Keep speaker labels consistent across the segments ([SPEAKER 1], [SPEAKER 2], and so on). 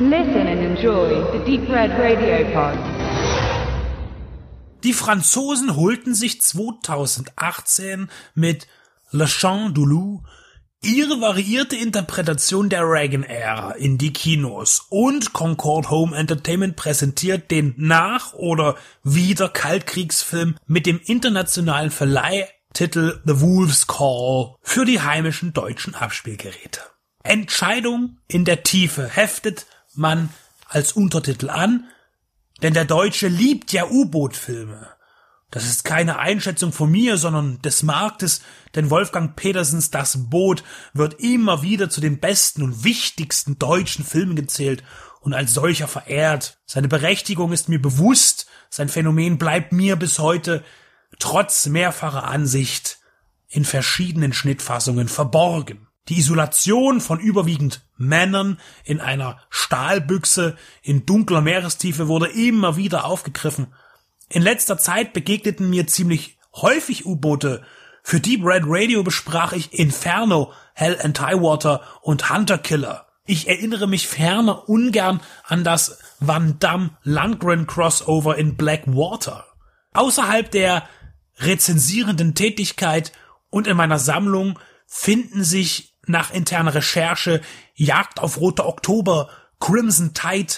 [SPEAKER 1] Listen and enjoy the Deep Red Radio Pod.
[SPEAKER 2] Die Franzosen holten sich 2018 mit Le Chant du Loup ihre variierte Interpretation der Reagan-Ära in die Kinos und Concord Home Entertainment präsentiert den Nach- oder wieder Kaltkriegsfilm mit dem internationalen Verleihtitel The Wolf's Call für die heimischen deutschen Abspielgeräte. Entscheidung in der Tiefe heftet man als Untertitel an, denn der Deutsche liebt ja U-Boot-Filme. Das ist keine Einschätzung von mir, sondern des Marktes, denn Wolfgang Petersens Das Boot wird immer wieder zu den besten und wichtigsten deutschen Filmen gezählt und als solcher verehrt. Seine Berechtigung ist mir bewusst, sein Phänomen bleibt mir bis heute trotz mehrfacher Ansicht in verschiedenen Schnittfassungen verborgen. Die Isolation von überwiegend Männern in einer Stahlbüchse in dunkler Meerestiefe wurde immer wieder aufgegriffen in letzter Zeit begegneten mir ziemlich häufig U-Boote. Für Deep Red Radio besprach ich Inferno, Hell and High Water und Hunter Killer. Ich erinnere mich ferner ungern an das Van Damme Landgren Crossover in Blackwater. Außerhalb der rezensierenden Tätigkeit und in meiner Sammlung finden sich nach interner Recherche Jagd auf Roter Oktober, Crimson Tide,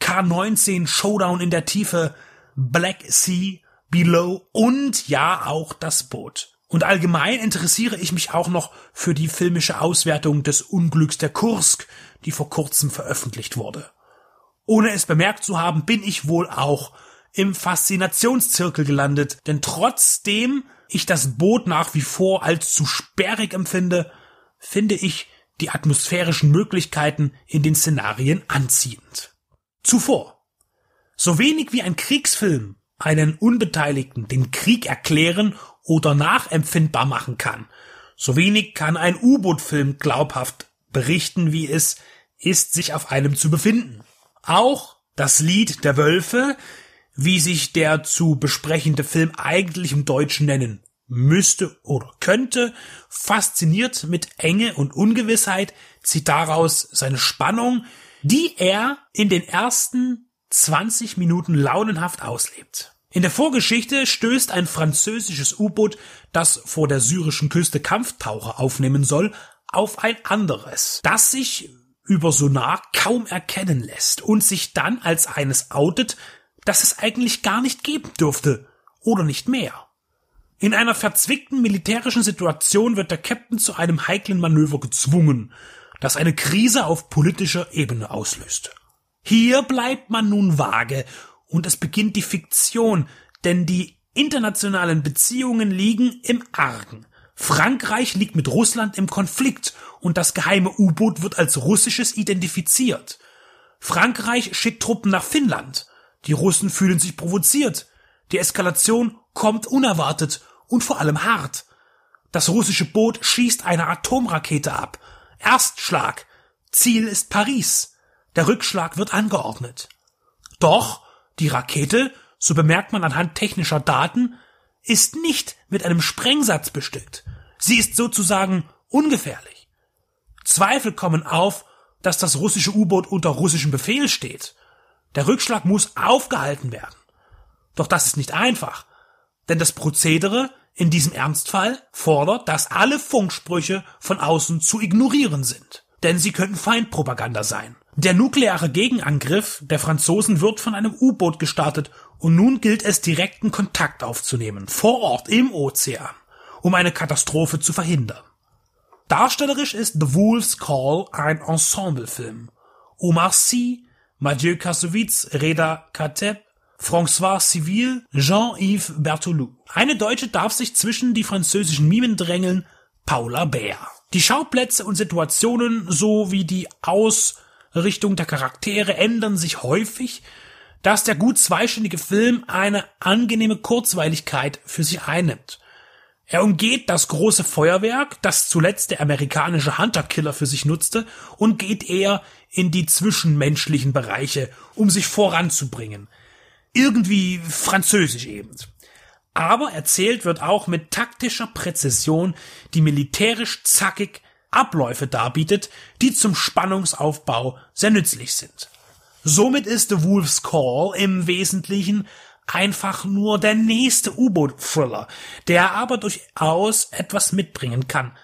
[SPEAKER 2] K19 Showdown in der Tiefe, Black Sea, Below und ja auch das Boot. Und allgemein interessiere ich mich auch noch für die filmische Auswertung des Unglücks der Kursk, die vor kurzem veröffentlicht wurde. Ohne es bemerkt zu haben, bin ich wohl auch im Faszinationszirkel gelandet, denn trotzdem ich das Boot nach wie vor als zu sperrig empfinde, finde ich die atmosphärischen Möglichkeiten in den Szenarien anziehend. Zuvor so wenig wie ein Kriegsfilm einen Unbeteiligten den Krieg erklären oder nachempfindbar machen kann, so wenig kann ein U-Boot-Film glaubhaft berichten, wie es ist, sich auf einem zu befinden. Auch das Lied der Wölfe, wie sich der zu besprechende Film eigentlich im Deutschen nennen müsste oder könnte, fasziniert mit Enge und Ungewissheit, zieht daraus seine Spannung, die er in den ersten 20 Minuten launenhaft auslebt. In der Vorgeschichte stößt ein französisches U-Boot, das vor der syrischen Küste Kampftaucher aufnehmen soll, auf ein anderes, das sich über Sonar kaum erkennen lässt und sich dann als eines outet, das es eigentlich gar nicht geben dürfte oder nicht mehr. In einer verzwickten militärischen Situation wird der Captain zu einem heiklen Manöver gezwungen, das eine Krise auf politischer Ebene auslöst. Hier bleibt man nun vage und es beginnt die Fiktion, denn die internationalen Beziehungen liegen im Argen. Frankreich liegt mit Russland im Konflikt und das geheime U-Boot wird als russisches identifiziert. Frankreich schickt Truppen nach Finnland. Die Russen fühlen sich provoziert. Die Eskalation kommt unerwartet und vor allem hart. Das russische Boot schießt eine Atomrakete ab. Erstschlag. Ziel ist Paris. Der Rückschlag wird angeordnet. Doch die Rakete, so bemerkt man anhand technischer Daten, ist nicht mit einem Sprengsatz bestückt. Sie ist sozusagen ungefährlich. Zweifel kommen auf, dass das russische U-Boot unter russischem Befehl steht. Der Rückschlag muss aufgehalten werden. Doch das ist nicht einfach, denn das Prozedere in diesem Ernstfall fordert, dass alle Funksprüche von außen zu ignorieren sind. Denn sie könnten Feindpropaganda sein. Der nukleare Gegenangriff der Franzosen wird von einem U-Boot gestartet und nun gilt es direkten Kontakt aufzunehmen, vor Ort im Ozean, um eine Katastrophe zu verhindern. Darstellerisch ist The Wolf's Call ein Ensemblefilm. Omar Sy, Mathieu Kassovitz, Reda Kateb, François Civil, Jean-Yves Berthoulou. Eine Deutsche darf sich zwischen die französischen Mimen drängeln, Paula Bär. Die Schauplätze und Situationen sowie die Aus- Richtung der Charaktere ändern sich häufig, dass der gut zweistündige Film eine angenehme Kurzweiligkeit für sich einnimmt. Er umgeht das große Feuerwerk, das zuletzt der amerikanische Hunter-Killer für sich nutzte, und geht eher in die zwischenmenschlichen Bereiche, um sich voranzubringen. Irgendwie französisch eben. Aber erzählt wird auch mit taktischer Präzision, die militärisch zackig Abläufe darbietet, die zum Spannungsaufbau sehr nützlich sind. Somit ist The Wolf's Call im Wesentlichen einfach nur der nächste U-Boot-Thriller, der aber durchaus etwas mitbringen kann.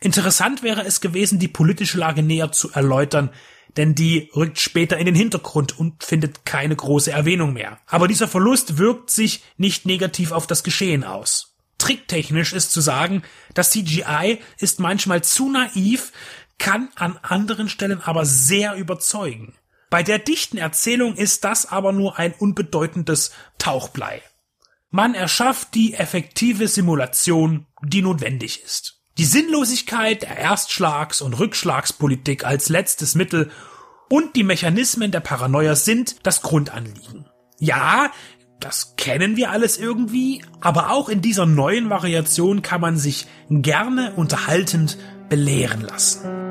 [SPEAKER 2] Interessant wäre es gewesen, die politische Lage näher zu erläutern, denn die rückt später in den Hintergrund und findet keine große Erwähnung mehr. Aber dieser Verlust wirkt sich nicht negativ auf das Geschehen aus. Tricktechnisch ist zu sagen, das CGI ist manchmal zu naiv, kann an anderen Stellen aber sehr überzeugen. Bei der dichten Erzählung ist das aber nur ein unbedeutendes Tauchblei. Man erschafft die effektive Simulation, die notwendig ist. Die Sinnlosigkeit der Erstschlags- und Rückschlagspolitik als letztes Mittel und die Mechanismen der Paranoia sind das Grundanliegen. Ja, das kennen wir alles irgendwie, aber auch in dieser neuen Variation kann man sich gerne unterhaltend belehren lassen.